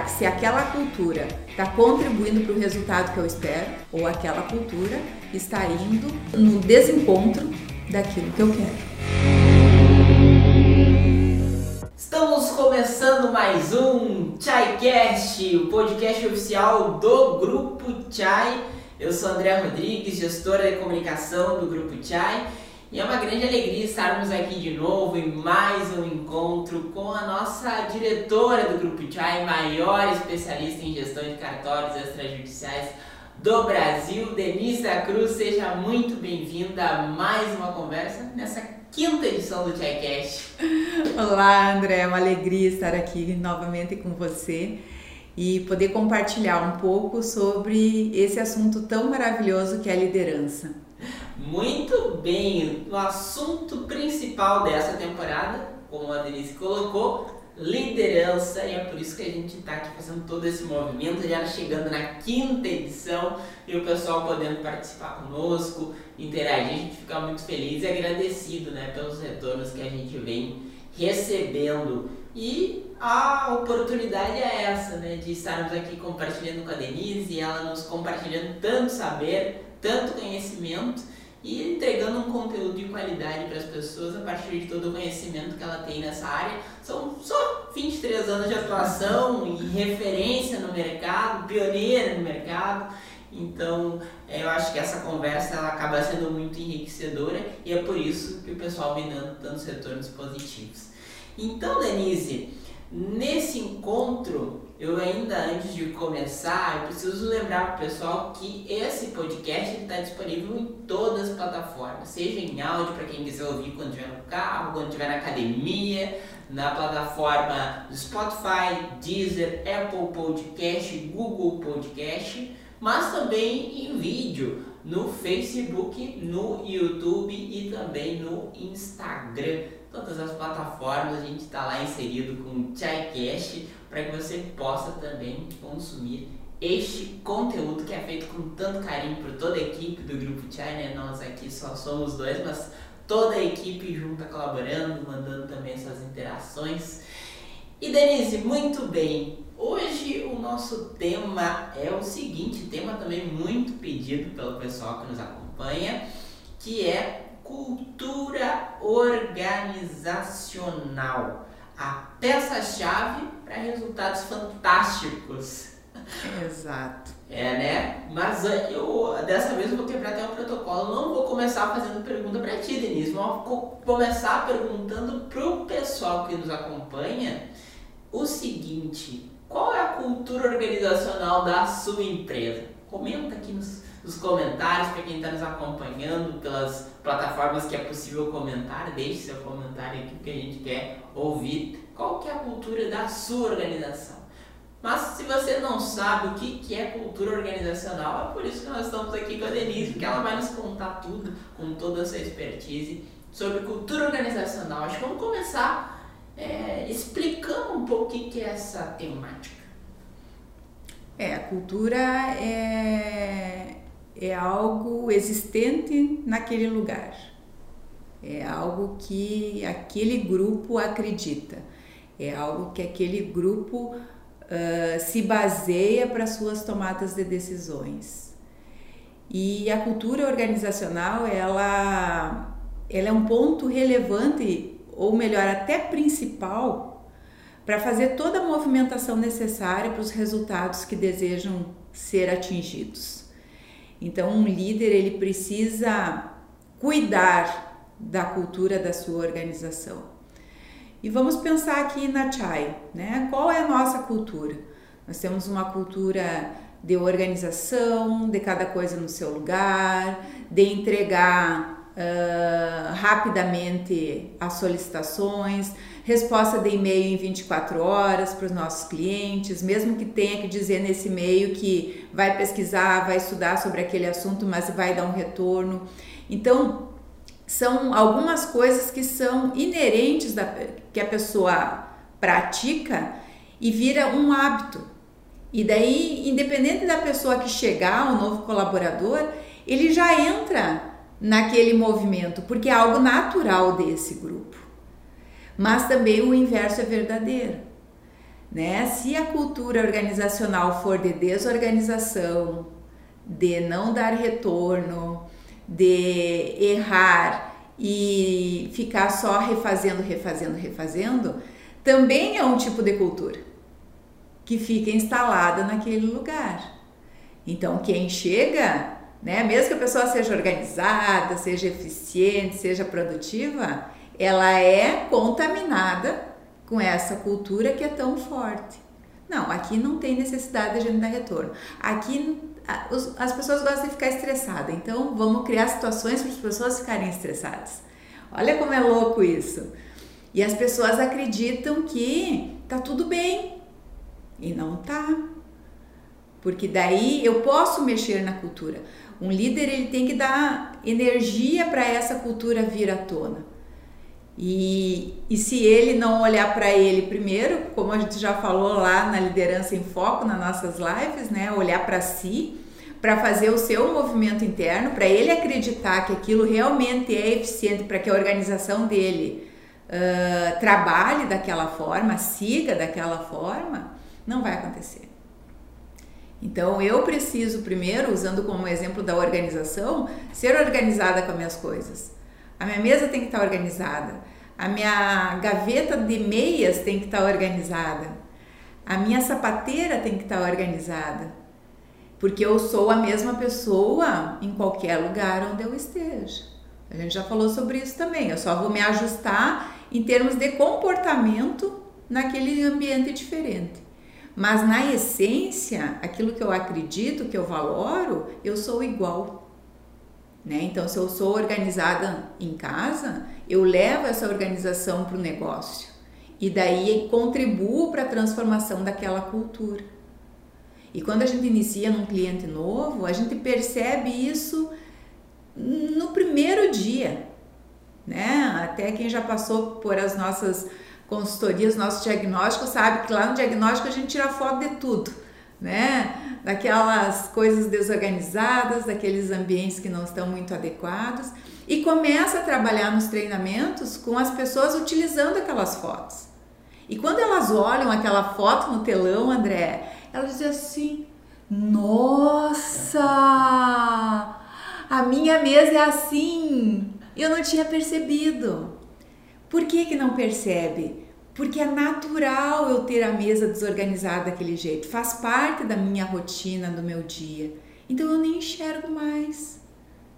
que se aquela cultura está contribuindo para o resultado que eu espero ou aquela cultura está indo no desencontro daquilo que eu quero. Estamos começando mais um ChaiCast, o podcast oficial do Grupo Chai. Eu sou André Rodrigues, gestora de comunicação do Grupo Chai. E é uma grande alegria estarmos aqui de novo em mais um encontro com a nossa diretora do Grupo Chai, maior especialista em gestão de cartórios extrajudiciais do Brasil, Denise da Cruz. Seja muito bem-vinda a mais uma conversa nessa quinta edição do ChaiCast. Olá, André, é uma alegria estar aqui novamente com você e poder compartilhar um pouco sobre esse assunto tão maravilhoso que é a liderança. Muito bem, o assunto principal dessa temporada, como a Denise colocou, liderança, e é por isso que a gente está aqui fazendo todo esse movimento, já chegando na quinta edição e o pessoal podendo participar conosco, interagir, a gente fica muito feliz e agradecido né, pelos retornos que a gente vem recebendo. E a oportunidade é essa, né, de estarmos aqui compartilhando com a Denise e ela nos compartilhando tanto saber, tanto conhecimento e entregando um conteúdo de qualidade para as pessoas a partir de todo o conhecimento que ela tem nessa área. São só 23 anos de atuação e referência no mercado, pioneira no mercado. Então, é, eu acho que essa conversa ela acaba sendo muito enriquecedora e é por isso que o pessoal vem dando tantos retornos positivos. Então, Denise, nesse encontro eu ainda, antes de começar, eu preciso lembrar para o pessoal que esse podcast está disponível em todas as plataformas, seja em áudio para quem quiser ouvir quando estiver no carro, quando estiver na academia, na plataforma do Spotify, Deezer, Apple Podcast, Google Podcast, mas também em vídeo no Facebook, no YouTube e também no Instagram. Todas as plataformas a gente está lá inserido com o ChaiCast para que você possa também consumir este conteúdo que é feito com tanto carinho por toda a equipe do Grupo Chai, né? Nós aqui só somos dois, mas toda a equipe junta colaborando, mandando também suas interações. E Denise, muito bem. Hoje o nosso tema é o seguinte, tema também muito pedido pelo pessoal que nos acompanha, que é cultura organizacional a peça-chave para resultados fantásticos. Exato. É, né? Mas eh, eu dessa vez eu vou quebrar até o protocolo. Não vou começar fazendo pergunta para ti, Denise. Vou começar perguntando pro pessoal que nos acompanha o seguinte: qual é a cultura organizacional da sua empresa? Comenta aqui nos, nos comentários para quem está nos acompanhando pelas plataformas que é possível comentar. Deixe seu comentário aqui que a gente quer ouvir qual que é a cultura da sua organização. Mas se você não sabe o que, que é cultura organizacional, é por isso que nós estamos aqui com a Denise, porque ela vai nos contar tudo, com toda a sua expertise, sobre cultura organizacional. Acho que vamos começar é, explicando um pouco o que, que é essa temática. É, a cultura é, é algo existente naquele lugar. É algo que aquele grupo acredita, é algo que aquele grupo uh, se baseia para suas tomadas de decisões. E a cultura organizacional, ela, ela é um ponto relevante, ou melhor, até principal, para fazer toda a movimentação necessária para os resultados que desejam ser atingidos. Então, um líder ele precisa cuidar da cultura da sua organização. E vamos pensar aqui na Chai, né? Qual é a nossa cultura? Nós temos uma cultura de organização, de cada coisa no seu lugar, de entregar uh, rapidamente as solicitações, resposta de e-mail em 24 horas para os nossos clientes, mesmo que tenha que dizer nesse e-mail que vai pesquisar, vai estudar sobre aquele assunto, mas vai dar um retorno. Então, são algumas coisas que são inerentes da, que a pessoa pratica e vira um hábito. E daí, independente da pessoa que chegar, o novo colaborador, ele já entra naquele movimento, porque é algo natural desse grupo. Mas também o inverso é verdadeiro. Né? Se a cultura organizacional for de desorganização, de não dar retorno, de errar e ficar só refazendo, refazendo, refazendo, também é um tipo de cultura que fica instalada naquele lugar. Então, quem chega, né, mesmo que a pessoa seja organizada, seja eficiente, seja produtiva, ela é contaminada com essa cultura que é tão forte. Não, aqui não tem necessidade de a gente dar retorno. Aqui as pessoas gostam de ficar estressadas, então vamos criar situações para as pessoas ficarem estressadas. Olha como é louco isso. E as pessoas acreditam que tá tudo bem e não tá. Porque daí eu posso mexer na cultura. Um líder ele tem que dar energia para essa cultura vir à tona. E, e se ele não olhar para ele primeiro, como a gente já falou lá na liderança em foco, nas nossas lives, né, olhar para si, para fazer o seu movimento interno, para ele acreditar que aquilo realmente é eficiente, para que a organização dele uh, trabalhe daquela forma, siga daquela forma, não vai acontecer. Então eu preciso primeiro, usando como exemplo da organização, ser organizada com as minhas coisas. A minha mesa tem que estar organizada. A minha gaveta de meias tem que estar organizada. A minha sapateira tem que estar organizada. Porque eu sou a mesma pessoa em qualquer lugar onde eu esteja. A gente já falou sobre isso também. Eu só vou me ajustar em termos de comportamento naquele ambiente diferente. Mas na essência, aquilo que eu acredito, que eu valoro, eu sou igual. Né? Então, se eu sou organizada em casa, eu levo essa organização para o negócio e daí contribuo para a transformação daquela cultura. E quando a gente inicia num cliente novo, a gente percebe isso no primeiro dia, né? Até quem já passou por as nossas consultorias, nosso diagnóstico, sabe que lá no diagnóstico a gente tira foto de tudo, né? daquelas coisas desorganizadas, daqueles ambientes que não estão muito adequados e começa a trabalhar nos treinamentos com as pessoas utilizando aquelas fotos. E quando elas olham aquela foto no telão, André, elas dizem assim: Nossa, a minha mesa é assim. Eu não tinha percebido. Por que, que não percebe? Porque é natural eu ter a mesa desorganizada daquele jeito, faz parte da minha rotina, do meu dia. Então eu nem enxergo mais,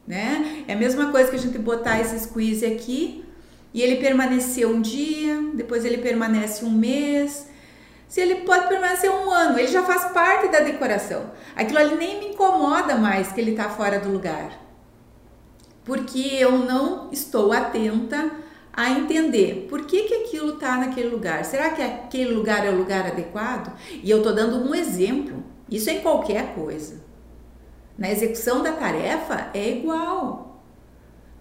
né? É a mesma coisa que a gente botar esse squeeze aqui e ele permanecer um dia, depois ele permanece um mês. Se ele pode permanecer um ano, ele já faz parte da decoração. Aquilo ali nem me incomoda mais que ele está fora do lugar. Porque eu não estou atenta a entender por que, que aquilo está naquele lugar. Será que aquele lugar é o lugar adequado? E eu estou dando um exemplo. Isso é qualquer coisa. Na execução da tarefa é igual.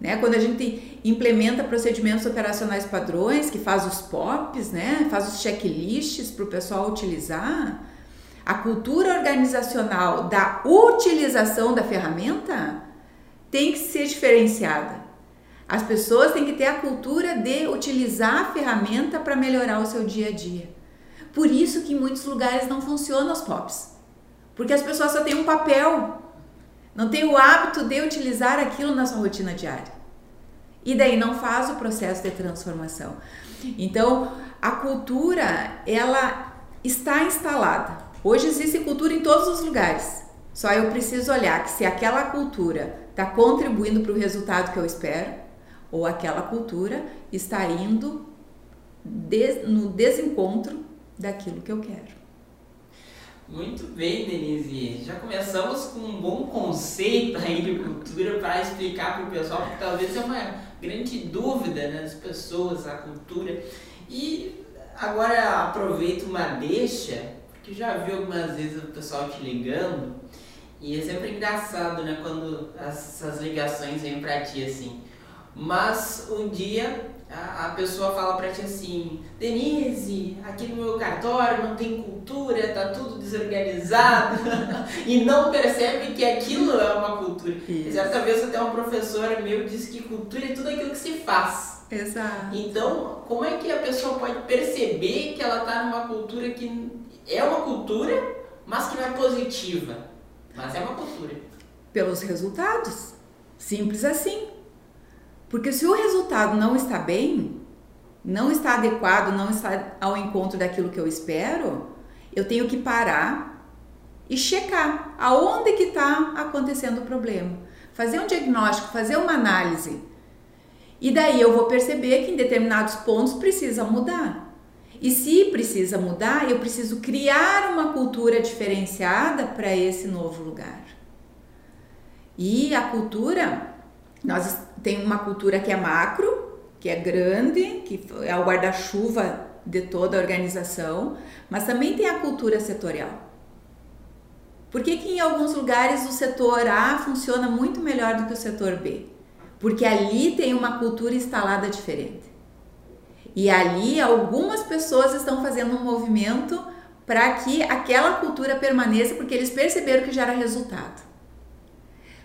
Né? Quando a gente implementa procedimentos operacionais padrões, que faz os POPs, né? faz os checklists para o pessoal utilizar, a cultura organizacional da utilização da ferramenta tem que ser diferenciada. As pessoas têm que ter a cultura de utilizar a ferramenta para melhorar o seu dia a dia. Por isso que em muitos lugares não funcionam os POPs. Porque as pessoas só têm um papel, não têm o hábito de utilizar aquilo na sua rotina diária. E daí não faz o processo de transformação. Então, a cultura, ela está instalada. Hoje existe cultura em todos os lugares. Só eu preciso olhar que se aquela cultura está contribuindo para o resultado que eu espero, ou aquela cultura está indo no desencontro daquilo que eu quero. Muito bem, Denise. Já começamos com um bom conceito aí de cultura para explicar para o pessoal, porque talvez é uma grande dúvida né, das pessoas, a cultura. E agora aproveito uma deixa, porque já vi algumas vezes o pessoal te ligando, e é sempre engraçado, né, quando essas ligações vêm para ti assim. Mas um dia a, a pessoa fala para ti assim: Denise, aqui no meu cartório não tem cultura, tá tudo desorganizado, e não percebe que aquilo é uma cultura. Isso. Certa vez até um professor meu disse que cultura é tudo aquilo que se faz. Exato. Então, como é que a pessoa pode perceber que ela está numa cultura que é uma cultura, mas que não é positiva? Mas é uma cultura. Pelos resultados. Simples assim. Porque se o resultado não está bem, não está adequado, não está ao encontro daquilo que eu espero, eu tenho que parar e checar aonde que está acontecendo o problema. Fazer um diagnóstico, fazer uma análise. E daí eu vou perceber que em determinados pontos precisa mudar. E se precisa mudar, eu preciso criar uma cultura diferenciada para esse novo lugar. E a cultura, nós tem uma cultura que é macro, que é grande, que é o guarda-chuva de toda a organização, mas também tem a cultura setorial. Por que, que em alguns lugares o setor A funciona muito melhor do que o setor B? Porque ali tem uma cultura instalada diferente. E ali algumas pessoas estão fazendo um movimento para que aquela cultura permaneça, porque eles perceberam que gera resultado.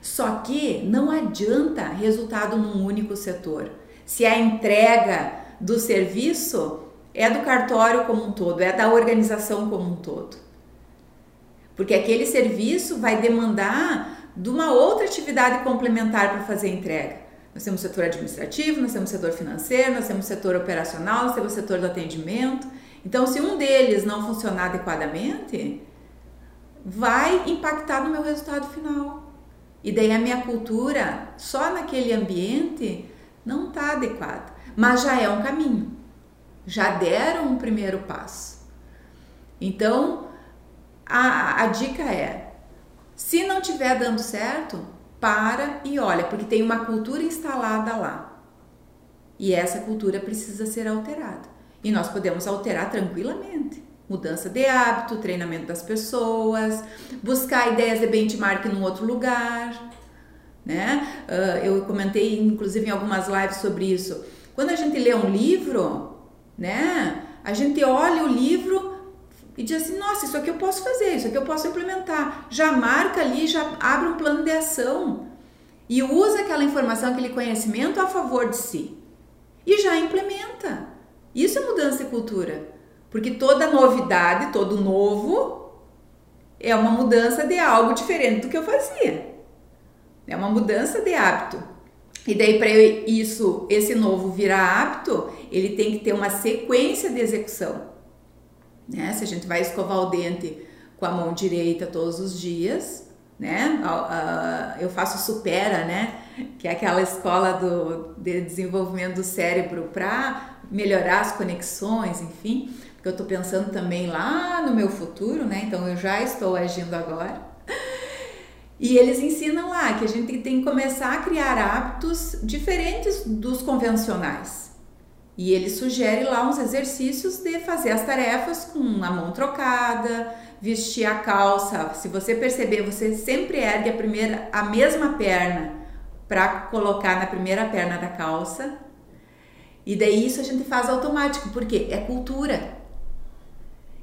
Só que não adianta resultado num único setor. Se a entrega do serviço é do cartório como um todo, é da organização como um todo. Porque aquele serviço vai demandar de uma outra atividade complementar para fazer a entrega. Nós temos o setor administrativo, nós temos o setor financeiro, nós temos o setor operacional, nós temos o setor do atendimento. Então, se um deles não funcionar adequadamente, vai impactar no meu resultado final. E daí a minha cultura, só naquele ambiente, não está adequada. Mas já é um caminho. Já deram um primeiro passo. Então, a, a dica é: se não estiver dando certo, para e olha, porque tem uma cultura instalada lá. E essa cultura precisa ser alterada. E nós podemos alterar tranquilamente. Mudança de hábito, treinamento das pessoas, buscar ideias de benchmark num outro lugar. Né? Uh, eu comentei, inclusive, em algumas lives sobre isso. Quando a gente lê um livro, né? A gente olha o livro e diz assim: nossa, isso aqui eu posso fazer, isso aqui eu posso implementar. Já marca ali, já abre um plano de ação e usa aquela informação, aquele conhecimento a favor de si e já implementa. Isso é mudança de cultura, porque toda novidade, todo novo é uma mudança de algo diferente do que eu fazia. É uma mudança de hábito. E daí para isso, esse novo virar hábito, ele tem que ter uma sequência de execução. Né? Se a gente vai escovar o dente com a mão direita todos os dias, né? Eu faço Supera, né? Que é aquela escola do, de desenvolvimento do cérebro para melhorar as conexões, enfim. Porque eu estou pensando também lá no meu futuro, né? Então eu já estou agindo agora. E eles ensinam lá que a gente tem que começar a criar hábitos diferentes dos convencionais. E ele sugere lá uns exercícios de fazer as tarefas com a mão trocada, vestir a calça. Se você perceber, você sempre ergue a primeira a mesma perna para colocar na primeira perna da calça. E daí isso a gente faz automático, porque é cultura.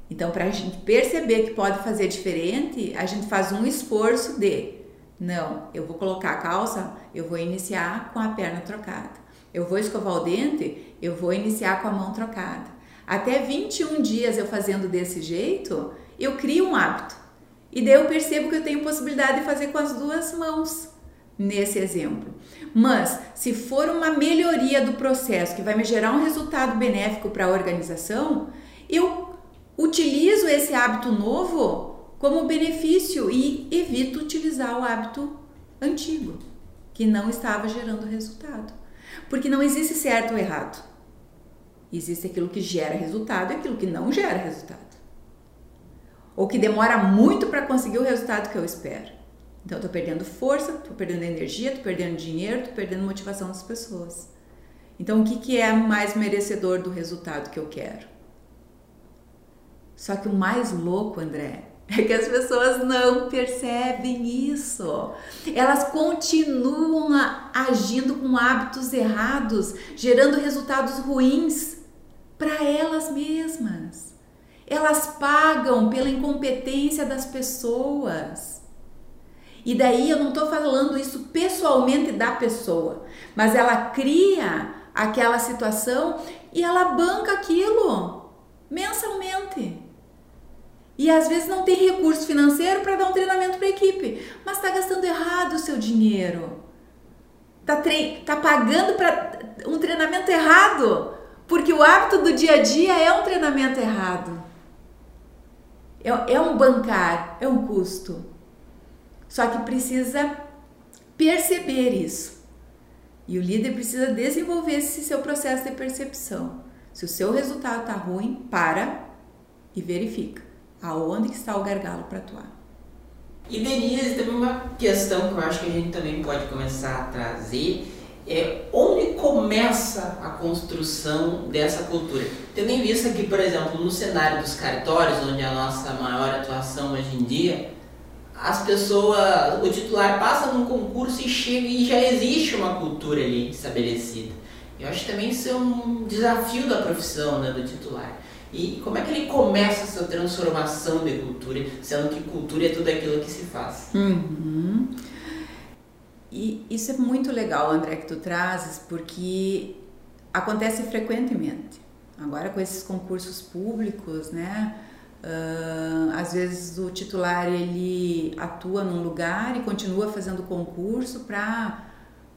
Então, para a gente perceber que pode fazer diferente, a gente faz um esforço de não, eu vou colocar a calça, eu vou iniciar com a perna trocada. Eu vou escovar o dente, eu vou iniciar com a mão trocada. Até 21 dias eu fazendo desse jeito, eu crio um hábito. E daí eu percebo que eu tenho possibilidade de fazer com as duas mãos, nesse exemplo. Mas, se for uma melhoria do processo que vai me gerar um resultado benéfico para a organização, eu utilizo esse hábito novo como benefício e evito utilizar o hábito antigo, que não estava gerando resultado. Porque não existe certo ou errado. Existe aquilo que gera resultado e aquilo que não gera resultado. Ou que demora muito para conseguir o resultado que eu espero. Então, estou perdendo força, estou perdendo energia, estou perdendo dinheiro, estou perdendo motivação das pessoas. Então, o que, que é mais merecedor do resultado que eu quero? Só que o mais louco, André, é que as pessoas não percebem isso. Elas continuam agindo com hábitos errados, gerando resultados ruins para elas mesmas. Elas pagam pela incompetência das pessoas. E daí eu não estou falando isso pessoalmente da pessoa, mas ela cria aquela situação e ela banca aquilo mensalmente. E às vezes não tem recurso financeiro para dar um treinamento para a equipe, mas está gastando errado o seu dinheiro. Está tá pagando para um treinamento errado, porque o hábito do dia a dia é um treinamento errado. É, é um bancar, é um custo. Só que precisa perceber isso. E o líder precisa desenvolver esse seu processo de percepção. Se o seu resultado está ruim, para e verifica aonde que está o gargalo para atuar. E Denise, também uma questão que eu acho que a gente também pode começar a trazer é onde começa a construção dessa cultura. Tendo em vista que, por exemplo, no cenário dos cartórios, onde é a nossa maior atuação hoje em dia, as pessoas, o titular passa num concurso e chega e já existe uma cultura ali estabelecida. Eu acho que também isso é um desafio da profissão, né, do titular. E como é que ele começa essa transformação de cultura, sendo que cultura é tudo aquilo que se faz? Uhum. E isso é muito legal, André, que tu trazes, porque acontece frequentemente. Agora com esses concursos públicos, né? Uh, às vezes o titular ele atua num lugar e continua fazendo concurso para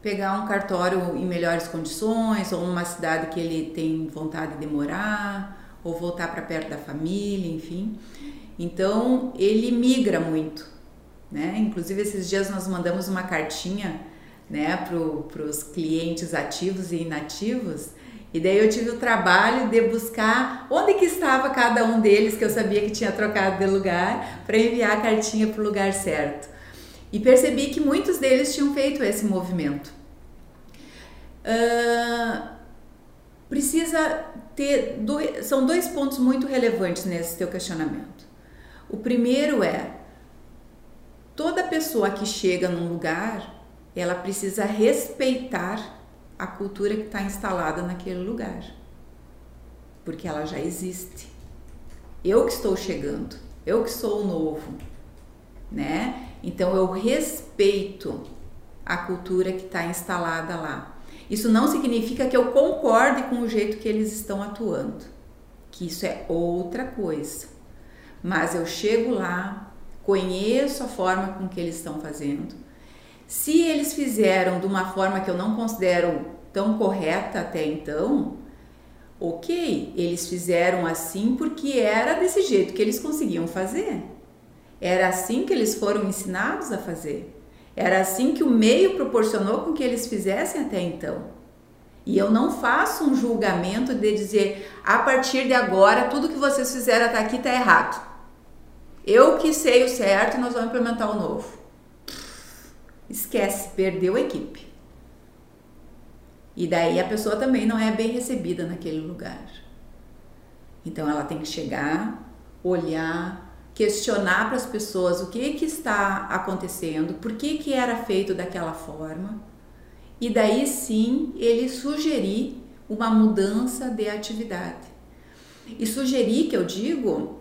pegar um cartório em melhores condições ou uma cidade que ele tem vontade de morar ou voltar para perto da família, enfim. Então ele migra muito, né? Inclusive esses dias nós mandamos uma cartinha, né, para os clientes ativos e inativos e daí eu tive o trabalho de buscar onde que estava cada um deles, que eu sabia que tinha trocado de lugar, para enviar a cartinha para o lugar certo. E percebi que muitos deles tinham feito esse movimento. Uh, precisa ter dois, são dois pontos muito relevantes nesse teu questionamento. O primeiro é toda pessoa que chega num lugar, ela precisa respeitar a cultura que está instalada naquele lugar, porque ela já existe. Eu que estou chegando, eu que sou o novo, né? Então eu respeito a cultura que está instalada lá. Isso não significa que eu concorde com o jeito que eles estão atuando, que isso é outra coisa. Mas eu chego lá, conheço a forma com que eles estão fazendo, se eles fizeram de uma forma que eu não considero tão correta até então, ok, eles fizeram assim porque era desse jeito que eles conseguiam fazer. Era assim que eles foram ensinados a fazer. Era assim que o meio proporcionou com que eles fizessem até então. E eu não faço um julgamento de dizer, a partir de agora, tudo que vocês fizeram até aqui está errado. Eu que sei o certo, nós vamos implementar o novo. Esquece, perdeu a equipe. E daí a pessoa também não é bem recebida naquele lugar. Então ela tem que chegar, olhar, questionar para as pessoas o que que está acontecendo, por que que era feito daquela forma. E daí sim ele sugerir uma mudança de atividade. E sugerir que eu digo,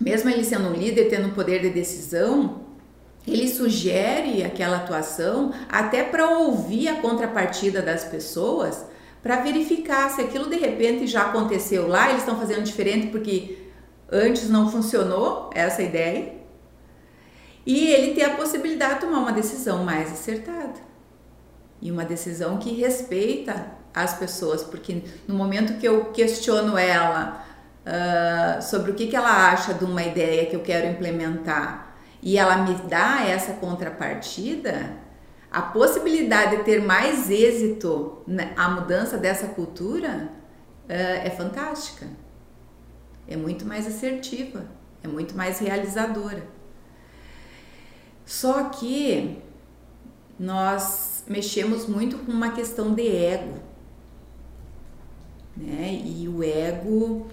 mesmo ele sendo um líder, tendo um poder de decisão, ele sugere aquela atuação até para ouvir a contrapartida das pessoas, para verificar se aquilo de repente já aconteceu lá, eles estão fazendo diferente porque antes não funcionou essa ideia. E ele ter a possibilidade de tomar uma decisão mais acertada. E uma decisão que respeita as pessoas, porque no momento que eu questiono ela uh, sobre o que, que ela acha de uma ideia que eu quero implementar, e ela me dá essa contrapartida, a possibilidade de ter mais êxito na mudança dessa cultura uh, é fantástica. É muito mais assertiva, é muito mais realizadora. Só que nós mexemos muito com uma questão de ego, né? E o ego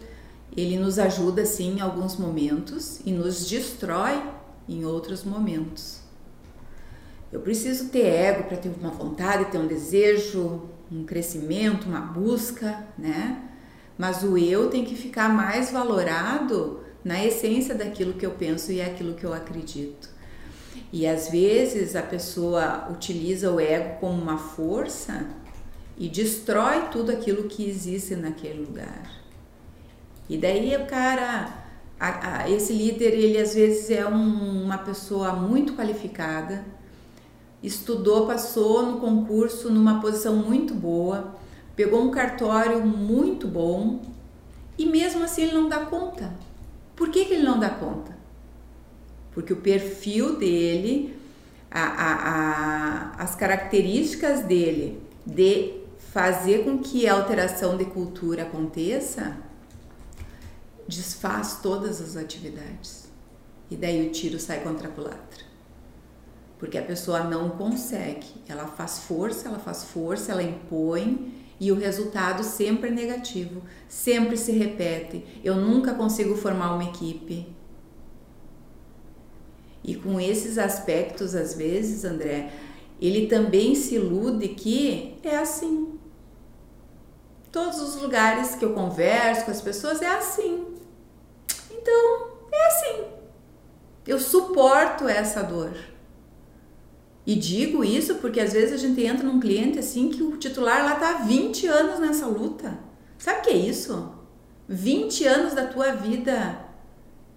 ele nos ajuda sim em alguns momentos e nos destrói em outros momentos. Eu preciso ter ego para ter uma vontade, ter um desejo, um crescimento, uma busca, né? Mas o eu tem que ficar mais valorado na essência daquilo que eu penso e aquilo que eu acredito. E às vezes a pessoa utiliza o ego como uma força e destrói tudo aquilo que existe naquele lugar. E daí o cara, a, a, esse líder, ele às vezes é um, uma pessoa muito qualificada, estudou, passou no concurso numa posição muito boa, pegou um cartório muito bom e mesmo assim ele não dá conta. Por que, que ele não dá conta? Porque o perfil dele, a, a, as características dele de fazer com que a alteração de cultura aconteça, desfaz todas as atividades. E daí o tiro sai contra a culatra. Porque a pessoa não consegue. Ela faz força, ela faz força, ela impõe e o resultado sempre é negativo, sempre se repete. Eu nunca consigo formar uma equipe. E com esses aspectos, às vezes, André, ele também se ilude que é assim. Todos os lugares que eu converso com as pessoas é assim. Então, é assim. Eu suporto essa dor. E digo isso porque às vezes a gente entra num cliente assim que o titular lá tá há 20 anos nessa luta. Sabe o que é isso? 20 anos da tua vida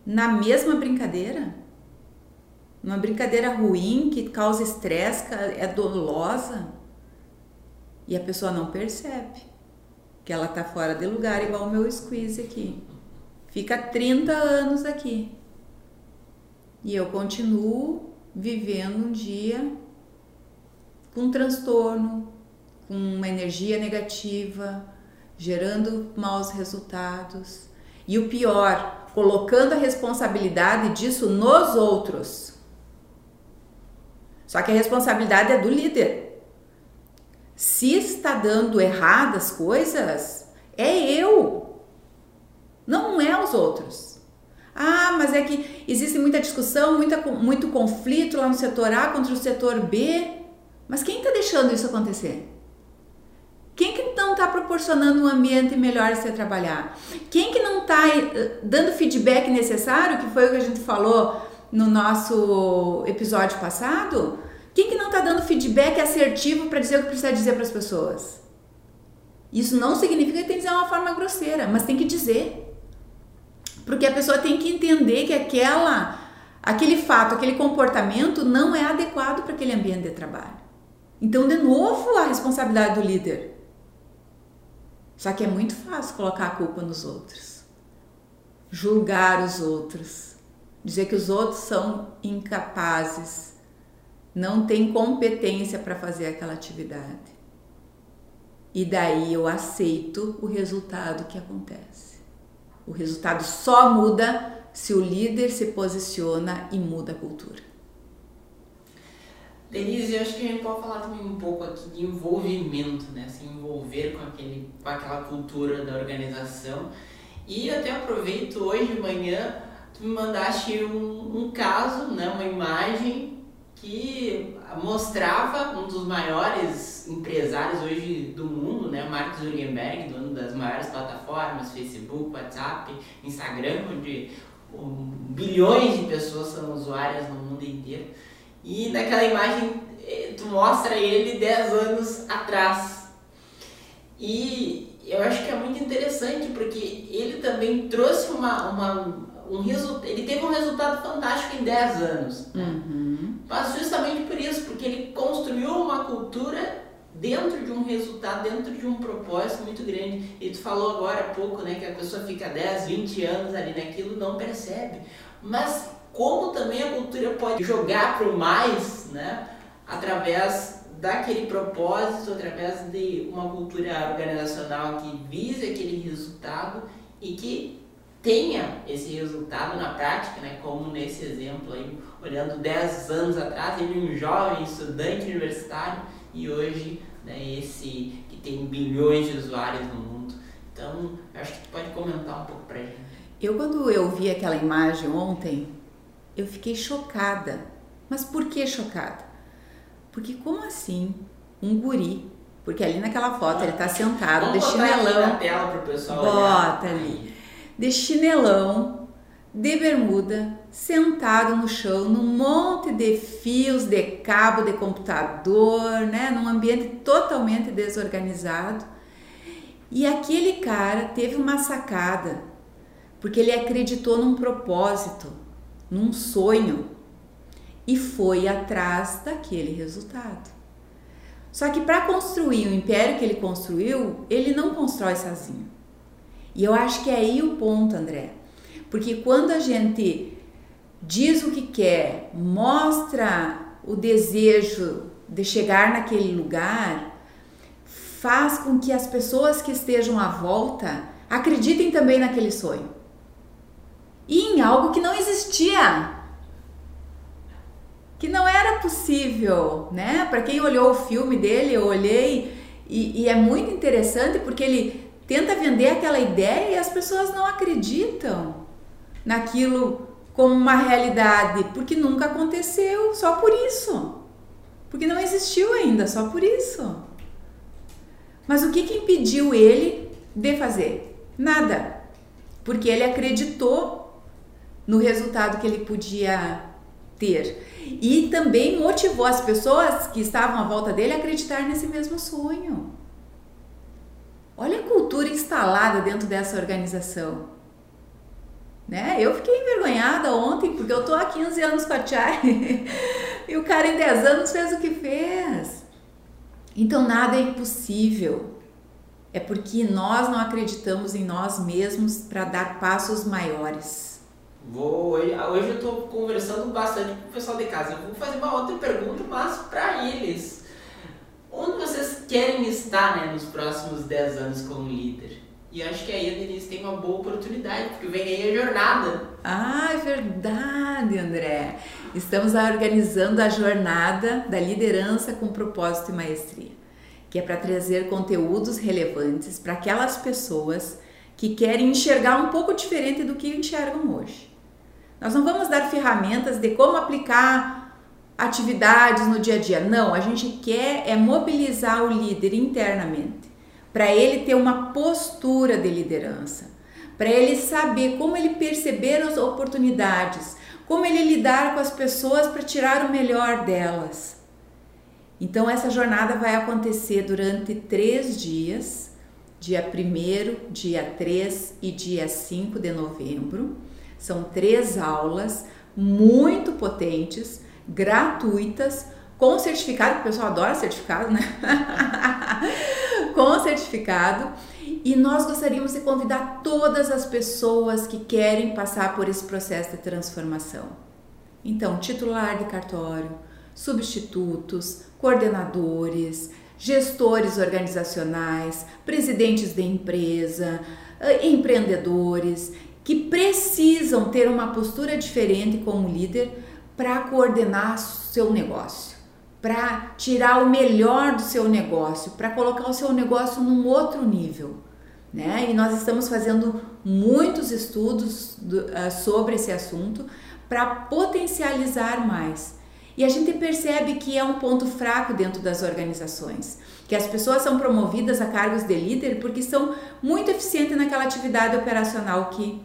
na mesma brincadeira? Uma brincadeira ruim que causa estresse, é dolosa. E a pessoa não percebe que ela tá fora de lugar, igual o meu squeeze aqui. Fica 30 anos aqui. E eu continuo vivendo um dia com transtorno, com uma energia negativa, gerando maus resultados. E o pior, colocando a responsabilidade disso nos outros. Só que a responsabilidade é do líder. Se está dando erradas coisas, é eu, não é os outros. Ah, mas é que existe muita discussão, muita, muito conflito lá no setor A contra o setor B. Mas quem está deixando isso acontecer? Quem que não está proporcionando um ambiente melhor de você trabalhar? Quem que não está eh, dando feedback necessário, que foi o que a gente falou no nosso episódio passado? Quem que não está dando feedback assertivo para dizer o que precisa dizer para as pessoas? Isso não significa que tem que dizer uma forma grosseira, mas tem que dizer. Porque a pessoa tem que entender que aquela, aquele fato, aquele comportamento não é adequado para aquele ambiente de trabalho. Então, de novo, a responsabilidade do líder. Só que é muito fácil colocar a culpa nos outros, julgar os outros, dizer que os outros são incapazes, não têm competência para fazer aquela atividade. E daí eu aceito o resultado que acontece. O resultado só muda se o líder se posiciona e muda a cultura. Denise, eu acho que a gente pode falar também um pouco aqui de envolvimento, né? Se envolver com, aquele, com aquela cultura da organização. E até aproveito hoje de manhã, tu me mandaste um, um caso, né? uma imagem que mostrava um dos maiores empresários hoje do mundo, né, Mark Zuckerberg, dono das maiores plataformas, Facebook, WhatsApp, Instagram, onde bilhões de pessoas são usuárias no mundo inteiro. E naquela imagem eh, tu mostra ele 10 anos atrás. E eu acho que é muito interessante porque ele também trouxe uma, uma um resultado, ele teve um resultado fantástico em 10 anos. Uhum. Mas justamente por isso, porque ele construiu uma cultura dentro de um resultado, dentro de um propósito muito grande. E tu falou agora há pouco, né, que a pessoa fica 10, 20 anos ali naquilo, não percebe. Mas como também a cultura pode jogar para o mais, né, através daquele propósito, através de uma cultura organizacional que visa aquele resultado e que tenha esse resultado na prática, né? como nesse exemplo aí, olhando 10 anos atrás, ele um jovem estudante universitário e hoje né, esse que tem bilhões de usuários no mundo. Então, acho que tu pode comentar um pouco pra gente. Eu quando eu vi aquela imagem ontem, eu fiquei chocada. Mas por que chocada? Porque como assim um guri porque ali naquela foto ele está sentado de chinelão. Na tela pro pessoal bota olhar. ali de chinelão, de bermuda, sentado no chão, num monte de fios, de cabo de computador, né, num ambiente totalmente desorganizado. E aquele cara teve uma sacada, porque ele acreditou num propósito, num sonho e foi atrás daquele resultado. Só que para construir o império que ele construiu, ele não constrói sozinho. E eu acho que é aí o ponto, André. Porque quando a gente diz o que quer, mostra o desejo de chegar naquele lugar, faz com que as pessoas que estejam à volta acreditem também naquele sonho. E em algo que não existia que não era possível, né? Para quem olhou o filme dele, eu olhei e, e, é muito interessante porque ele tenta vender aquela ideia e as pessoas não acreditam naquilo como uma realidade, porque nunca aconteceu, só por isso. Porque não existiu ainda, só por isso. Mas o que, que impediu ele de fazer? Nada. Porque ele acreditou no resultado que ele podia ter. E também motivou as pessoas que estavam à volta dele a acreditar nesse mesmo sonho. Olha a cultura instalada dentro dessa organização. Né? Eu fiquei envergonhada ontem porque eu tô há 15 anos com a Chai e o cara em 10 anos fez o que fez. Então nada é impossível. É porque nós não acreditamos em nós mesmos para dar passos maiores. Vou, hoje, hoje eu estou conversando bastante com o pessoal de casa. Eu vou fazer uma outra pergunta, mas para eles. Onde vocês querem estar né, nos próximos 10 anos como líder? E acho que aí a Denise tem uma boa oportunidade, porque vem aí a jornada. Ah, é verdade, André. Estamos organizando a jornada da liderança com propósito e maestria, que é para trazer conteúdos relevantes para aquelas pessoas que querem enxergar um pouco diferente do que enxergam hoje. Nós não vamos dar ferramentas de como aplicar atividades no dia a dia. Não, a gente quer é mobilizar o líder internamente, para ele ter uma postura de liderança, para ele saber como ele perceber as oportunidades, como ele lidar com as pessoas para tirar o melhor delas. Então, essa jornada vai acontecer durante três dias, dia 1, dia 3 e dia 5 de novembro. São três aulas muito potentes, gratuitas, com certificado, o pessoal adora certificado, né? com certificado. E nós gostaríamos de convidar todas as pessoas que querem passar por esse processo de transformação. Então, titular de cartório, substitutos, coordenadores, gestores organizacionais, presidentes de empresa, eh, empreendedores que precisam ter uma postura diferente como líder para coordenar seu negócio, para tirar o melhor do seu negócio, para colocar o seu negócio num outro nível. Né? E nós estamos fazendo muitos estudos do, uh, sobre esse assunto para potencializar mais. E a gente percebe que é um ponto fraco dentro das organizações, que as pessoas são promovidas a cargos de líder porque são muito eficientes naquela atividade operacional que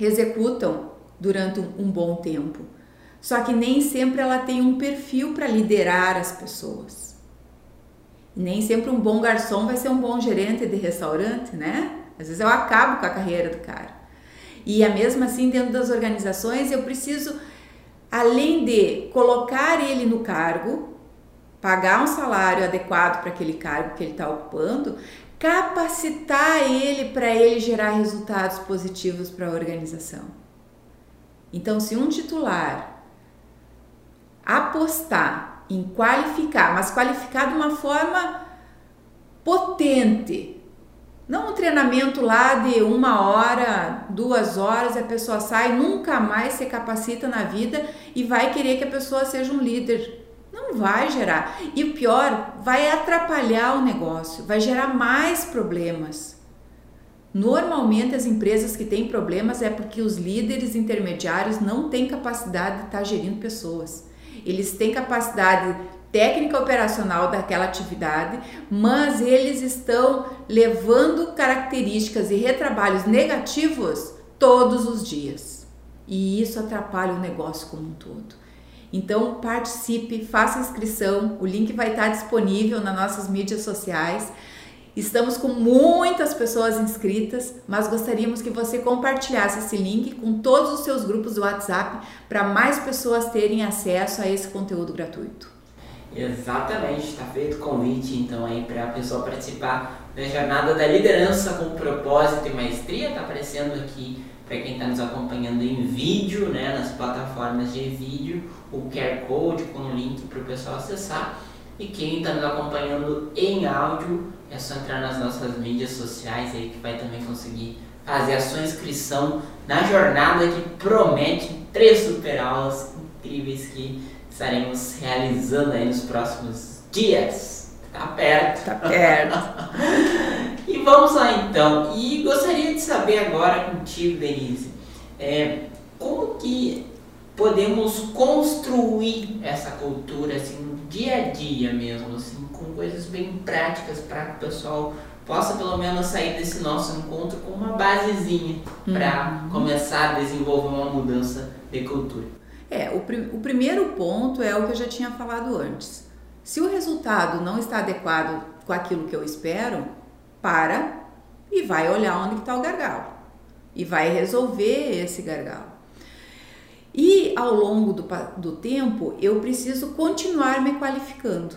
executam durante um bom tempo. Só que nem sempre ela tem um perfil para liderar as pessoas. nem sempre um bom garçom vai ser um bom gerente de restaurante, né? Às vezes eu acabo com a carreira do cara. E a mesma assim dentro das organizações eu preciso, além de colocar ele no cargo, pagar um salário adequado para aquele cargo que ele está ocupando, capacitar ele para ele gerar resultados positivos para a organização. Então, se um titular apostar em qualificar, mas qualificar de uma forma potente, não um treinamento lá de uma hora, duas horas, a pessoa sai, nunca mais se capacita na vida e vai querer que a pessoa seja um líder não vai gerar. E o pior, vai atrapalhar o negócio, vai gerar mais problemas. Normalmente as empresas que têm problemas é porque os líderes intermediários não têm capacidade de estar gerindo pessoas. Eles têm capacidade técnica operacional daquela atividade, mas eles estão levando características e retrabalhos negativos todos os dias. e isso atrapalha o negócio como um todo. Então participe, faça inscrição, o link vai estar disponível nas nossas mídias sociais. Estamos com muitas pessoas inscritas, mas gostaríamos que você compartilhasse esse link com todos os seus grupos do WhatsApp para mais pessoas terem acesso a esse conteúdo gratuito. Exatamente, está feito o convite então aí para a pessoa participar da jornada da liderança com propósito e maestria, está aparecendo aqui para quem está nos acompanhando em vídeo, né, nas plataformas de vídeo, o QR Code com o link para o pessoal acessar. E quem está nos acompanhando em áudio, é só entrar nas nossas mídias sociais aí que vai também conseguir fazer a sua inscrição na jornada que promete três super aulas incríveis que estaremos realizando aí nos próximos dias. Tá perto. Tá perto. e vamos lá então. E gostaria de saber agora contigo, Denise, é, como que podemos construir essa cultura assim dia a dia mesmo, assim, com coisas bem práticas para que o pessoal possa pelo menos sair desse nosso encontro com uma basezinha para uhum. começar a desenvolver uma mudança de cultura. É, o, prim o primeiro ponto é o que eu já tinha falado antes. Se o resultado não está adequado com aquilo que eu espero, para e vai olhar onde está o gargalo e vai resolver esse gargalo. E ao longo do, do tempo eu preciso continuar me qualificando.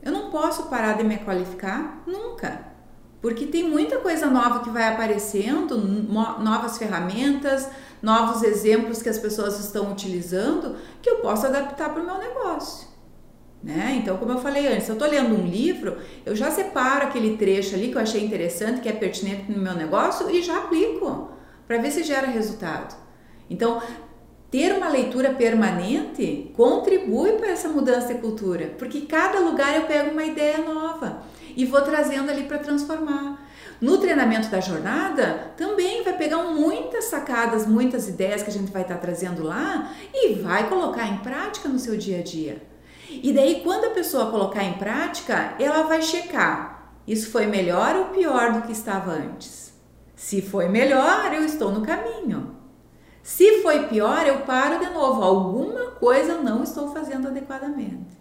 Eu não posso parar de me qualificar nunca, porque tem muita coisa nova que vai aparecendo, novas ferramentas, novos exemplos que as pessoas estão utilizando que eu posso adaptar para o meu negócio. Né? Então, como eu falei antes, se eu estou lendo um livro, eu já separo aquele trecho ali que eu achei interessante, que é pertinente no meu negócio e já aplico para ver se gera resultado. Então, ter uma leitura permanente contribui para essa mudança de cultura, porque cada lugar eu pego uma ideia nova e vou trazendo ali para transformar. No treinamento da jornada, também vai pegar muitas sacadas, muitas ideias que a gente vai estar tá trazendo lá e vai colocar em prática no seu dia a dia. E daí, quando a pessoa colocar em prática, ela vai checar: isso foi melhor ou pior do que estava antes? Se foi melhor, eu estou no caminho. Se foi pior, eu paro de novo. Alguma coisa eu não estou fazendo adequadamente.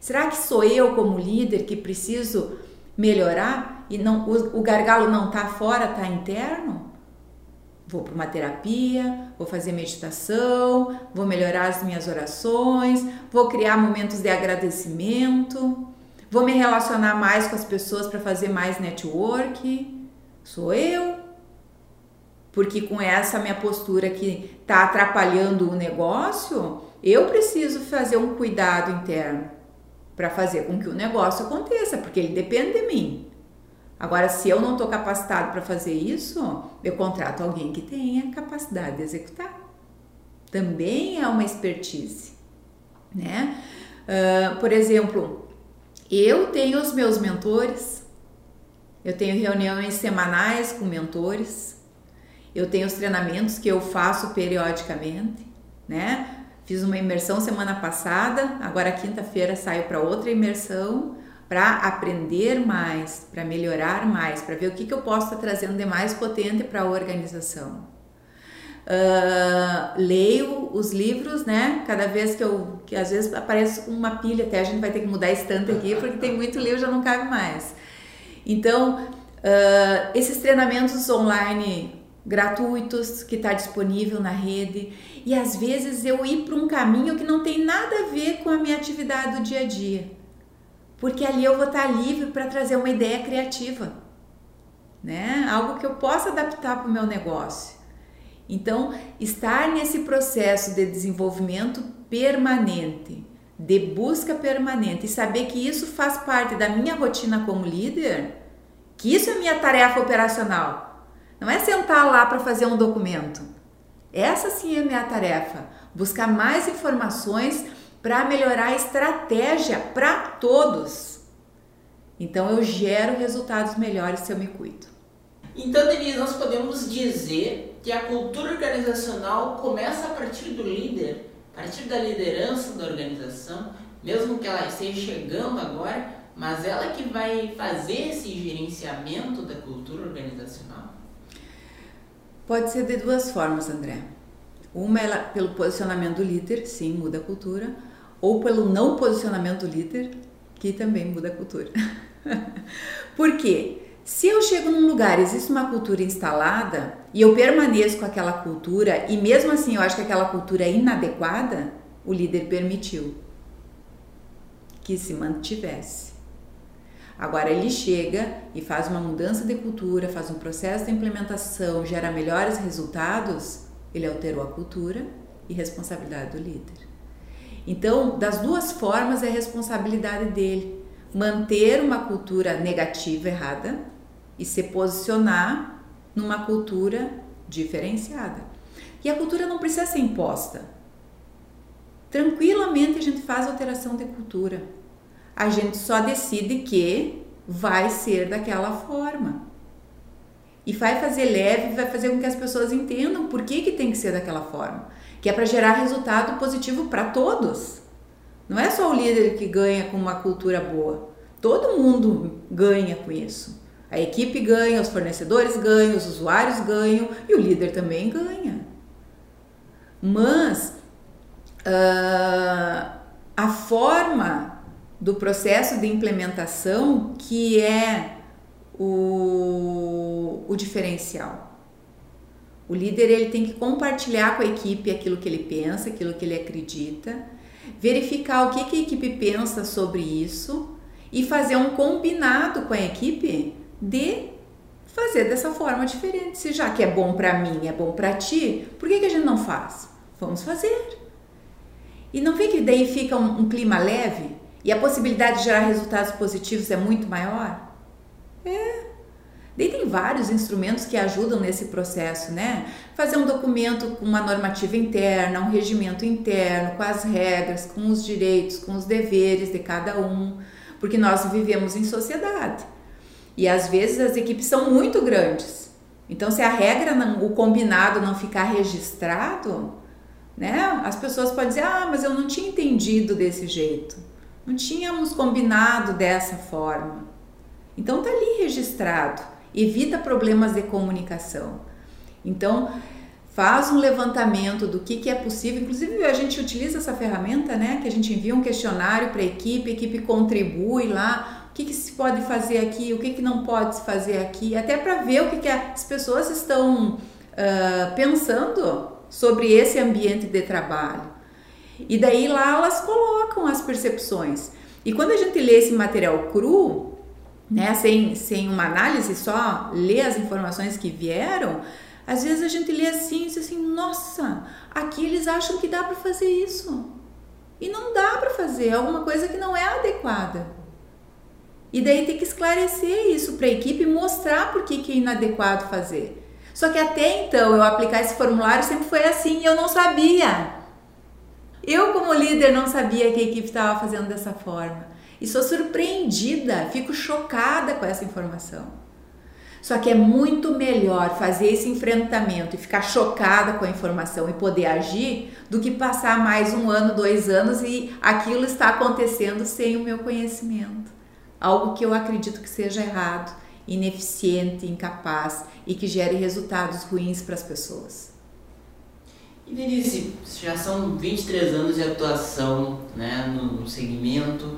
Será que sou eu, como líder, que preciso melhorar e não o, o gargalo não está fora, está interno, vou para uma terapia, vou fazer meditação, vou melhorar as minhas orações, vou criar momentos de agradecimento, vou me relacionar mais com as pessoas para fazer mais network. Sou eu. Porque com essa minha postura que está atrapalhando o negócio, eu preciso fazer um cuidado interno para fazer com que o negócio aconteça, porque ele depende de mim. Agora, se eu não estou capacitado para fazer isso, eu contrato alguém que tenha capacidade de executar. Também é uma expertise, né? Uh, por exemplo, eu tenho os meus mentores, eu tenho reuniões semanais com mentores, eu tenho os treinamentos que eu faço periodicamente, né? Fiz uma imersão semana passada, agora quinta-feira saio para outra imersão para aprender mais, para melhorar mais, para ver o que, que eu posso estar tá trazendo de mais potente para a organização. Uh, leio os livros, né? Cada vez que eu, que às vezes aparece uma pilha, até a gente vai ter que mudar a estante aqui, porque tem muito livro, já não cabe mais. Então, uh, esses treinamentos online gratuitos que está disponível na rede e às vezes eu ir para um caminho que não tem nada a ver com a minha atividade do dia a dia, porque ali eu vou estar tá livre para trazer uma ideia criativa, né? Algo que eu possa adaptar para o meu negócio. Então, estar nesse processo de desenvolvimento permanente, de busca permanente e saber que isso faz parte da minha rotina como líder, que isso é minha tarefa operacional não é sentar lá para fazer um documento. Essa sim é minha tarefa. Buscar mais informações para melhorar a estratégia para todos. Então eu gero resultados melhores se eu me cuido. Então, Denise, nós podemos dizer que a cultura organizacional começa a partir do líder, a partir da liderança da organização, mesmo que ela esteja chegando agora, mas ela que vai fazer esse gerenciamento da cultura organizacional. Pode ser de duas formas, André. Uma é pelo posicionamento do líder, sim, muda a cultura, ou pelo não posicionamento do líder, que também muda a cultura. Por quê? Se eu chego num lugar, existe uma cultura instalada e eu permaneço com aquela cultura e mesmo assim eu acho que aquela cultura é inadequada, o líder permitiu que se mantivesse. Agora ele chega e faz uma mudança de cultura, faz um processo de implementação, gera melhores resultados, ele alterou a cultura e responsabilidade do líder. Então, das duas formas é responsabilidade dele manter uma cultura negativa errada e se posicionar numa cultura diferenciada. E a cultura não precisa ser imposta. Tranquilamente a gente faz alteração de cultura. A gente só decide que vai ser daquela forma. E vai fazer leve, vai fazer com que as pessoas entendam por que, que tem que ser daquela forma. Que é para gerar resultado positivo para todos. Não é só o líder que ganha com uma cultura boa. Todo mundo ganha com isso. A equipe ganha, os fornecedores ganham, os usuários ganham e o líder também ganha. Mas uh, a forma do processo de implementação que é o, o diferencial. O líder ele tem que compartilhar com a equipe aquilo que ele pensa, aquilo que ele acredita, verificar o que, que a equipe pensa sobre isso e fazer um combinado com a equipe de fazer dessa forma diferente. Se já que é bom para mim, é bom para ti, por que, que a gente não faz? Vamos fazer. E não vê que daí fica um, um clima leve e a possibilidade de gerar resultados positivos é muito maior? É. Daí tem vários instrumentos que ajudam nesse processo, né? Fazer um documento com uma normativa interna, um regimento interno, com as regras, com os direitos, com os deveres de cada um, porque nós vivemos em sociedade. E às vezes as equipes são muito grandes. Então, se a regra, não, o combinado não ficar registrado, né? As pessoas podem dizer: "Ah, mas eu não tinha entendido desse jeito. Não tínhamos combinado dessa forma". Então tá ali registrado. Evita problemas de comunicação. Então, faz um levantamento do que, que é possível. Inclusive, a gente utiliza essa ferramenta, né? Que a gente envia um questionário para a equipe, a equipe contribui lá. O que, que se pode fazer aqui, o que, que não pode se fazer aqui, até para ver o que, que as pessoas estão uh, pensando sobre esse ambiente de trabalho. E daí lá elas colocam as percepções. E quando a gente lê esse material cru, né, sem, sem uma análise, só lê as informações que vieram, às vezes a gente lê assim e diz assim: nossa, aqui eles acham que dá para fazer isso. E não dá para fazer, é alguma coisa que não é adequada. E daí tem que esclarecer isso para a equipe e mostrar por que, que é inadequado fazer. Só que até então eu aplicar esse formulário sempre foi assim e eu não sabia. Eu, como líder, não sabia que a equipe estava fazendo dessa forma. E sou surpreendida, fico chocada com essa informação. Só que é muito melhor fazer esse enfrentamento e ficar chocada com a informação e poder agir do que passar mais um ano, dois anos e aquilo está acontecendo sem o meu conhecimento. Algo que eu acredito que seja errado, ineficiente, incapaz e que gere resultados ruins para as pessoas. E Denise, já são 23 anos de atuação né, no segmento,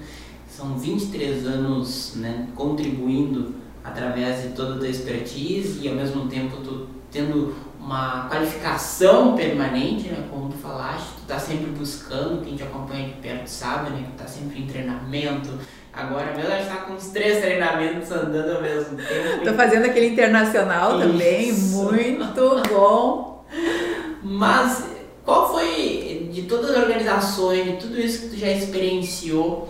são 23 anos né, contribuindo através de toda a tua expertise e ao mesmo tempo tu tendo uma qualificação permanente, né? Como tu falaste, tu tá sempre buscando, quem te acompanha de perto sabe, né? Que tá sempre em treinamento. Agora mesmo a gente tá com os três treinamentos andando ao mesmo tempo. Tô fazendo aquele internacional Isso. também, muito bom. Mas qual foi, de todas as organizações, de tudo isso que tu já experienciou,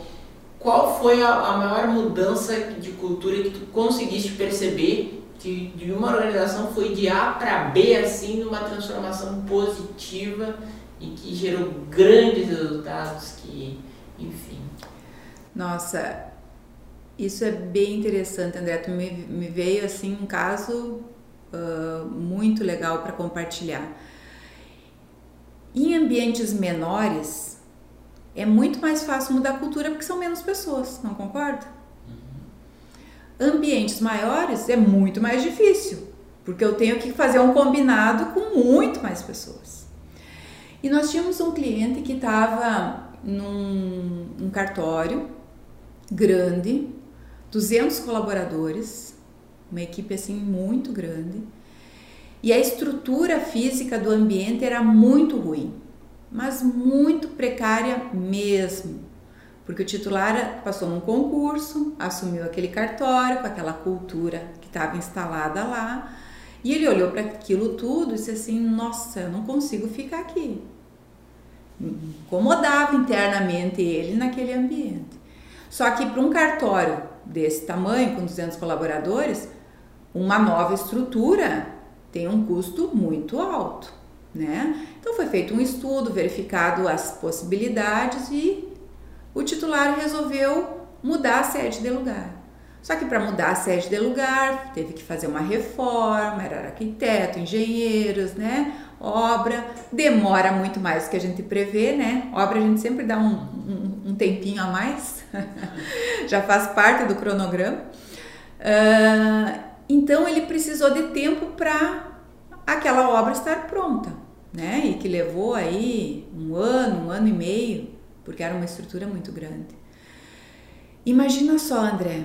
qual foi a, a maior mudança de cultura que tu conseguiste perceber que de uma organização foi de A para B, assim, numa transformação positiva e que gerou grandes resultados que, enfim. Nossa, isso é bem interessante, André. Tu me, me veio, assim, um caso uh, muito legal para compartilhar. Em ambientes menores, é muito mais fácil mudar a cultura porque são menos pessoas, não concorda? Uhum. Ambientes maiores é muito mais difícil, porque eu tenho que fazer um combinado com muito mais pessoas. E nós tínhamos um cliente que estava num um cartório grande, 200 colaboradores, uma equipe assim muito grande, e a estrutura física do ambiente era muito ruim, mas muito precária mesmo, porque o titular passou num concurso, assumiu aquele cartório com aquela cultura que estava instalada lá, e ele olhou para aquilo tudo e disse assim: Nossa, eu não consigo ficar aqui incomodava internamente ele naquele ambiente. Só que para um cartório desse tamanho, com 200 colaboradores, uma nova estrutura tem um custo muito alto, né? Então foi feito um estudo, verificado as possibilidades e o titular resolveu mudar a sede de lugar. Só que para mudar a sede de lugar, teve que fazer uma reforma, era arquiteto, engenheiros, né? obra, demora muito mais do que a gente prevê, né? Obra a gente sempre dá um, um, um tempinho a mais, já faz parte do cronograma. Então ele precisou de tempo para aquela obra estar pronta, né? E que levou aí um ano, um ano e meio, porque era uma estrutura muito grande. Imagina só, André,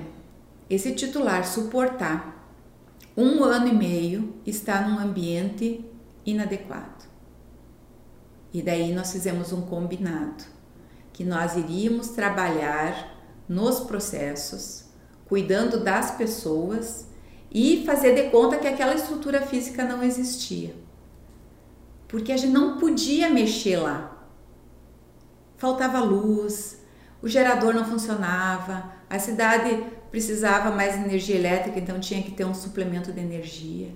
esse titular suportar um ano e meio estar num ambiente inadequado. E daí nós fizemos um combinado que nós iríamos trabalhar nos processos, cuidando das pessoas e fazer de conta que aquela estrutura física não existia. Porque a gente não podia mexer lá. Faltava luz, o gerador não funcionava, a cidade precisava mais energia elétrica, então tinha que ter um suplemento de energia.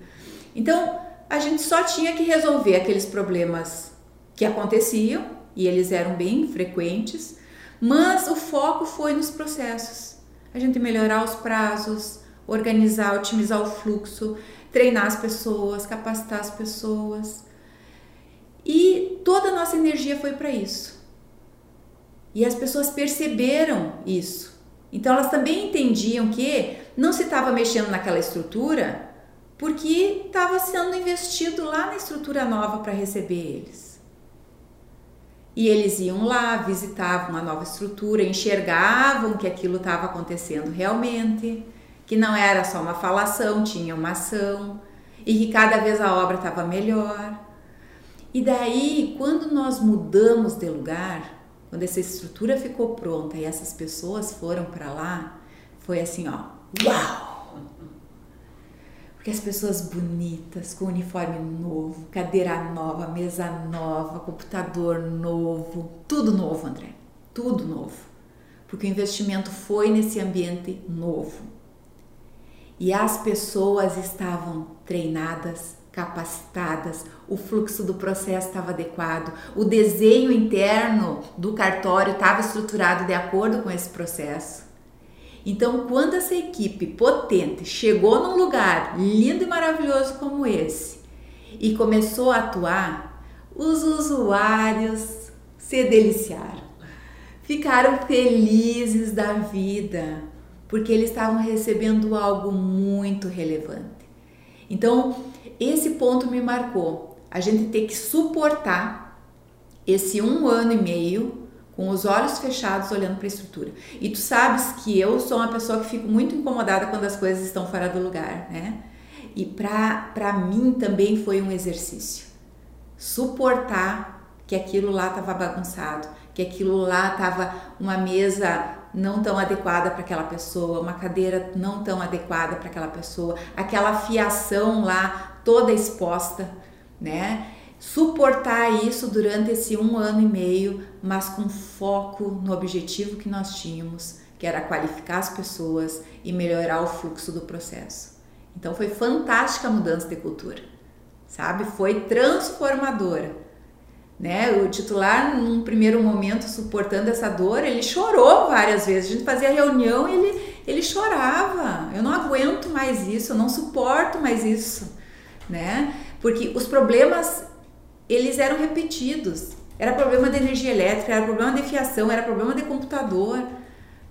Então, a gente só tinha que resolver aqueles problemas que aconteciam e eles eram bem frequentes, mas o foco foi nos processos. A gente melhorar os prazos, organizar, otimizar o fluxo, treinar as pessoas, capacitar as pessoas. E toda a nossa energia foi para isso. E as pessoas perceberam isso. Então elas também entendiam que não se estava mexendo naquela estrutura porque estava sendo investido lá na estrutura nova para receber eles. E eles iam lá, visitavam a nova estrutura, enxergavam que aquilo estava acontecendo realmente, que não era só uma falação, tinha uma ação, e que cada vez a obra estava melhor. E daí, quando nós mudamos de lugar, quando essa estrutura ficou pronta e essas pessoas foram para lá, foi assim, ó, uau! Porque as pessoas bonitas, com uniforme novo, cadeira nova, mesa nova, computador novo, tudo novo, André, tudo novo. Porque o investimento foi nesse ambiente novo. E as pessoas estavam treinadas, capacitadas, o fluxo do processo estava adequado, o desenho interno do cartório estava estruturado de acordo com esse processo. Então, quando essa equipe potente chegou num lugar lindo e maravilhoso como esse e começou a atuar, os usuários se deliciaram. Ficaram felizes da vida, porque eles estavam recebendo algo muito relevante. Então, esse ponto me marcou. A gente tem que suportar esse um ano e meio com os olhos fechados olhando para a estrutura. E tu sabes que eu sou uma pessoa que fico muito incomodada quando as coisas estão fora do lugar, né? E para mim também foi um exercício. Suportar que aquilo lá estava bagunçado, que aquilo lá estava uma mesa não tão adequada para aquela pessoa, uma cadeira não tão adequada para aquela pessoa, aquela fiação lá toda exposta, né? suportar isso durante esse um ano e meio, mas com foco no objetivo que nós tínhamos, que era qualificar as pessoas e melhorar o fluxo do processo. Então foi fantástica a mudança de cultura, sabe? Foi transformadora. Né? O titular, num primeiro momento, suportando essa dor, ele chorou várias vezes. A gente fazia reunião e ele, ele chorava. Eu não aguento mais isso, eu não suporto mais isso, né? Porque os problemas eles eram repetidos. Era problema de energia elétrica, era problema de fiação, era problema de computador,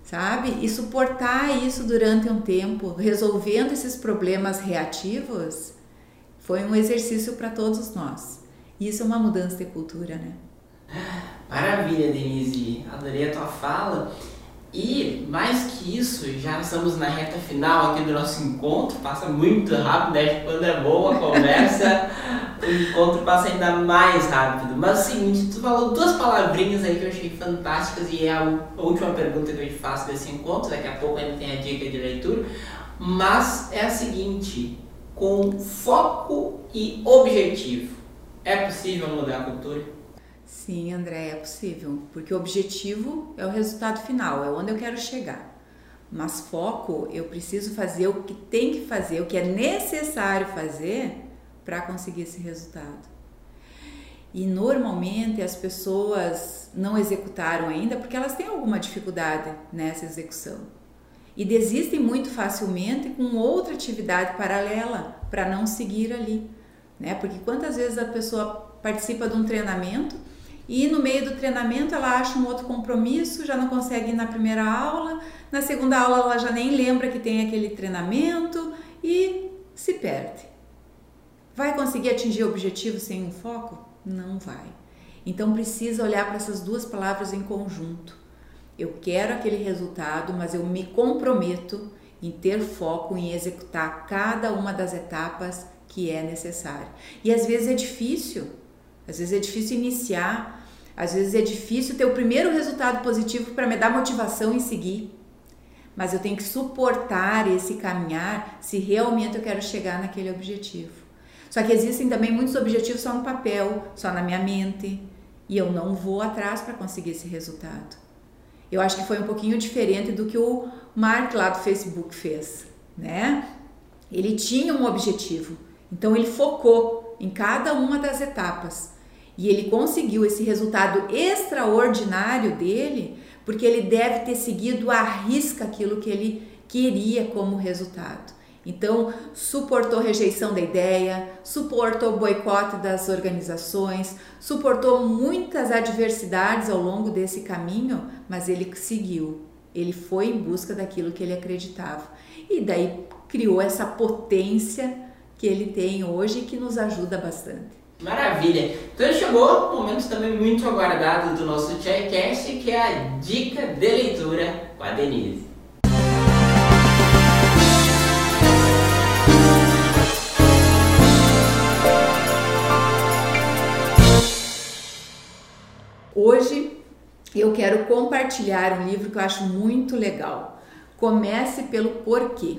sabe? E suportar isso durante um tempo, resolvendo esses problemas reativos, foi um exercício para todos nós. Isso é uma mudança de cultura, né? Maravilha, Denise. Adorei a tua fala. E mais que isso, já estamos na reta final aqui do nosso encontro. Passa muito rápido, né? Quando é boa a conversa, o encontro passa ainda mais rápido. Mas é o seguinte, tu falou duas palavrinhas aí que eu achei fantásticas e é a última pergunta que eu te faço desse encontro. Daqui a pouco ainda tem a dica de leitura. Mas é a seguinte: com foco e objetivo, é possível mudar a cultura? Sim, André, é possível, porque o objetivo é o resultado final, é onde eu quero chegar. Mas foco, eu preciso fazer o que tem que fazer, o que é necessário fazer para conseguir esse resultado. E normalmente as pessoas não executaram ainda porque elas têm alguma dificuldade nessa execução. E desistem muito facilmente com outra atividade paralela para não seguir ali, né? Porque quantas vezes a pessoa participa de um treinamento e no meio do treinamento ela acha um outro compromisso, já não consegue ir na primeira aula, na segunda aula ela já nem lembra que tem aquele treinamento e se perde. Vai conseguir atingir o objetivo sem um foco? Não vai. Então precisa olhar para essas duas palavras em conjunto. Eu quero aquele resultado, mas eu me comprometo em ter foco em executar cada uma das etapas que é necessário. E às vezes é difícil, às vezes é difícil iniciar, às vezes é difícil ter o primeiro resultado positivo para me dar motivação em seguir. Mas eu tenho que suportar esse caminhar se realmente eu quero chegar naquele objetivo. Só que existem também muitos objetivos só no papel, só na minha mente, e eu não vou atrás para conseguir esse resultado. Eu acho que foi um pouquinho diferente do que o Mark lá do Facebook fez, né? Ele tinha um objetivo, então ele focou em cada uma das etapas e ele conseguiu esse resultado extraordinário dele, porque ele deve ter seguido à risca aquilo que ele queria como resultado. Então, suportou rejeição da ideia, suportou boicote das organizações, suportou muitas adversidades ao longo desse caminho, mas ele seguiu. Ele foi em busca daquilo que ele acreditava. E daí criou essa potência que ele tem hoje e que nos ajuda bastante. Maravilha! Então chegou o momento também muito aguardado do nosso Chaycast, que é a dica de leitura com a Denise. Hoje eu quero compartilhar um livro que eu acho muito legal. Comece pelo porquê.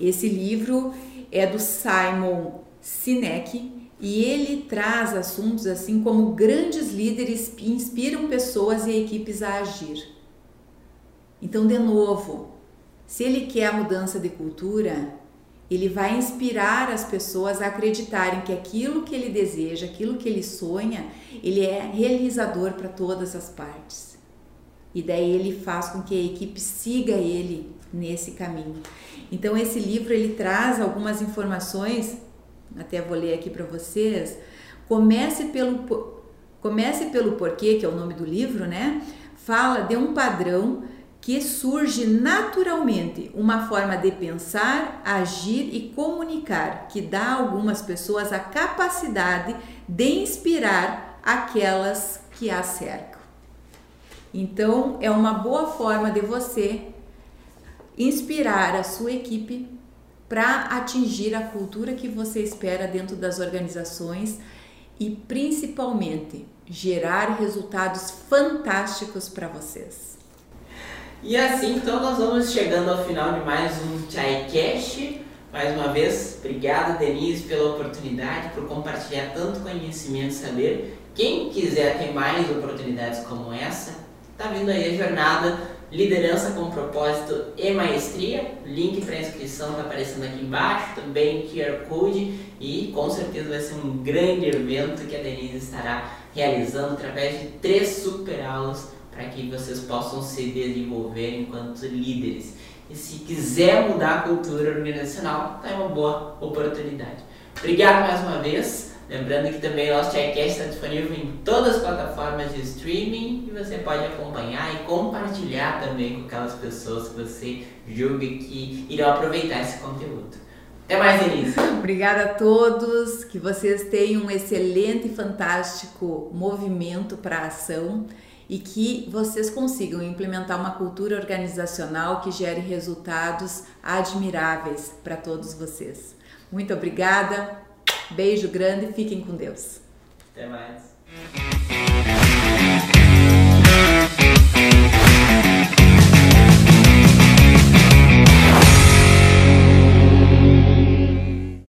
Esse livro é do Simon Sinek e ele traz assuntos assim como grandes líderes inspiram pessoas e equipes a agir. Então, de novo, se ele quer a mudança de cultura, ele vai inspirar as pessoas a acreditarem que aquilo que ele deseja, aquilo que ele sonha, ele é realizador para todas as partes. E daí ele faz com que a equipe siga ele nesse caminho. Então esse livro ele traz algumas informações, até vou ler aqui para vocês. Comece pelo comece pelo porquê, que é o nome do livro, né? Fala de um padrão que surge naturalmente uma forma de pensar, agir e comunicar que dá a algumas pessoas a capacidade de inspirar aquelas que a cercam. Então, é uma boa forma de você inspirar a sua equipe para atingir a cultura que você espera dentro das organizações e principalmente gerar resultados fantásticos para vocês. E assim, então, nós vamos chegando ao final de mais um ChaiCast. Mais uma vez, obrigado, Denise, pela oportunidade, por compartilhar tanto conhecimento e saber. Quem quiser ter mais oportunidades como essa, tá vindo aí a jornada Liderança com Propósito e Maestria. Link para inscrição está aparecendo aqui embaixo, também QR Code e com certeza vai ser um grande evento que a Denise estará realizando através de três super aulas para que vocês possam se desenvolver enquanto líderes. E se quiser mudar a cultura organizacional, tá uma boa oportunidade. Obrigado mais uma vez. Lembrando que também o nosso Chaircast está disponível em todas as plataformas de streaming e você pode acompanhar e compartilhar também com aquelas pessoas que você julga que irão aproveitar esse conteúdo. Até mais, Denise. Obrigada a todos, que vocês tenham um excelente e fantástico movimento para a ação e que vocês consigam implementar uma cultura organizacional que gere resultados admiráveis para todos vocês. Muito obrigada, beijo grande, fiquem com Deus. Até mais.